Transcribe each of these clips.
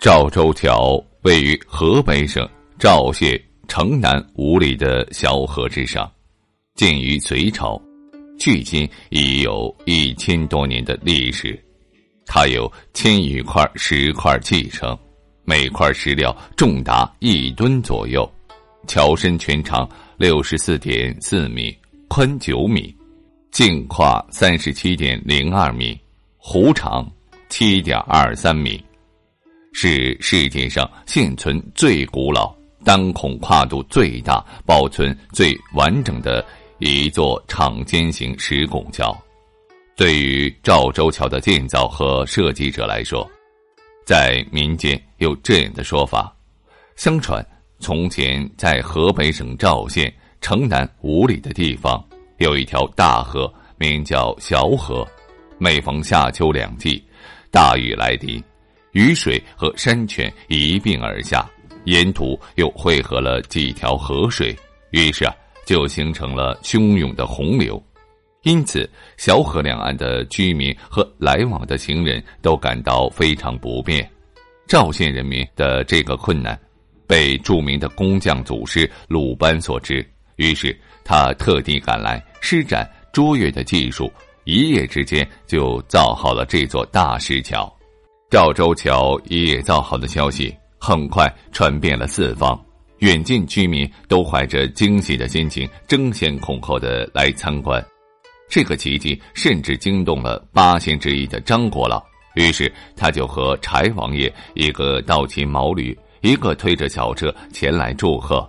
赵州桥位于河北省赵县。城南五里的小河之上，建于隋朝，距今已有一千多年的历史。它有千余块石块砌成，每块石料重达一吨左右。桥身全长六十四点四米，宽九米，径跨三十七点零二米，弧长七点二三米，是世界上现存最古老。单孔跨度最大、保存最完整的一座敞肩型石拱桥。对于赵州桥的建造和设计者来说，在民间有这样的说法：相传从前在河北省赵县城南五里的地方，有一条大河，名叫小河。每逢夏秋两季，大雨来临，雨水和山泉一并而下。沿途又汇合了几条河水，于是啊，就形成了汹涌的洪流。因此，小河两岸的居民和来往的行人都感到非常不便。赵县人民的这个困难，被著名的工匠祖师鲁班所知，于是他特地赶来，施展卓越的技术，一夜之间就造好了这座大石桥。赵州桥一夜造好的消息。很快传遍了四方，远近居民都怀着惊喜的心情，争先恐后的来参观。这个奇迹甚至惊动了八仙之一的张国老，于是他就和柴王爷一个倒骑毛驴，一个推着小车前来祝贺。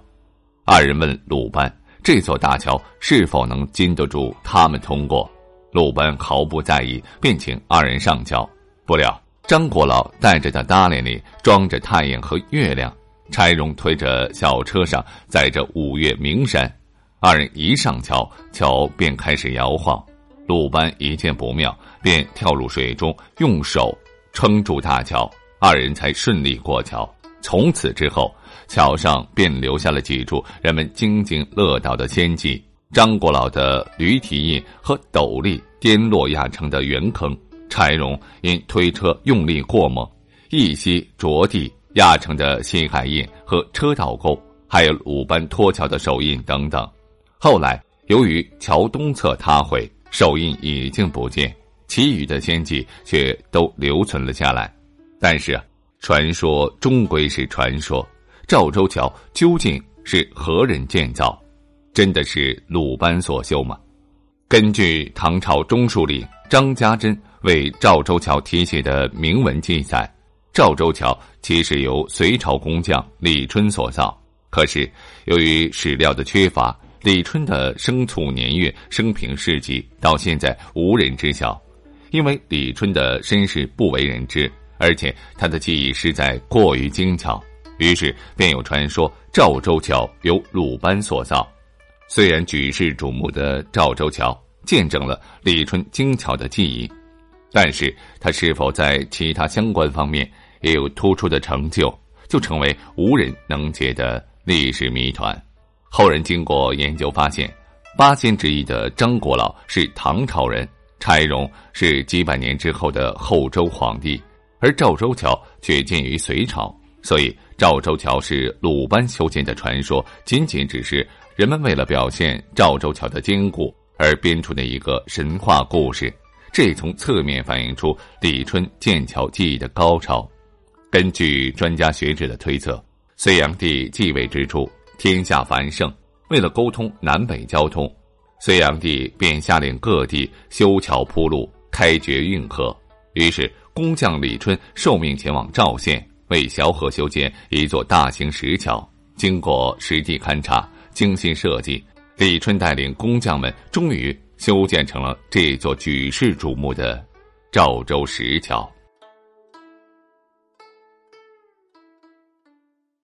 二人问鲁班：“这座大桥是否能经得住他们通过？”鲁班毫不在意，便请二人上桥。不料。张国老带着的褡裢里装着太阳和月亮，柴荣推着小车上载着五岳名山。二人一上桥，桥便开始摇晃。鲁班一见不妙，便跳入水中，用手撑住大桥，二人才顺利过桥。从此之后，桥上便留下了几处人们津津乐道的仙迹：张国老的驴蹄印和斗笠颠落压成的圆坑。柴荣因推车用力过猛，一膝着地压成的心海印和车道沟，还有鲁班托桥的手印等等。后来由于桥东侧塌毁，手印已经不见，其余的仙迹却都留存了下来。但是，传说终归是传说。赵州桥究竟是何人建造？真的是鲁班所修吗？根据唐朝中书令张家珍。为赵州桥题写的铭文记载，赵州桥其实由隋朝工匠李春所造。可是由于史料的缺乏，李春的生卒年月、生平事迹到现在无人知晓。因为李春的身世不为人知，而且他的技艺实在过于精巧，于是便有传说赵州桥由鲁班所造。虽然举世瞩目的赵州桥见证了李春精巧的技艺。但是他是否在其他相关方面也有突出的成就，就成为无人能解的历史谜团。后人经过研究发现，八仙之一的张国老是唐朝人，柴荣是几百年之后的后周皇帝，而赵州桥却建于隋朝，所以赵州桥是鲁班修建的传说，仅仅只是人们为了表现赵州桥的坚固而编出的一个神话故事。这从侧面反映出李春建桥技艺的高超。根据专家学者的推测，隋炀帝继位之初，天下繁盛，为了沟通南北交通，隋炀帝便下令各地修桥铺路、开掘运河。于是，工匠李春受命前往赵县，为萧河修建一座大型石桥。经过实地勘察、精心设计，李春带领工匠们终于修建成了这座举世瞩目的赵州石桥。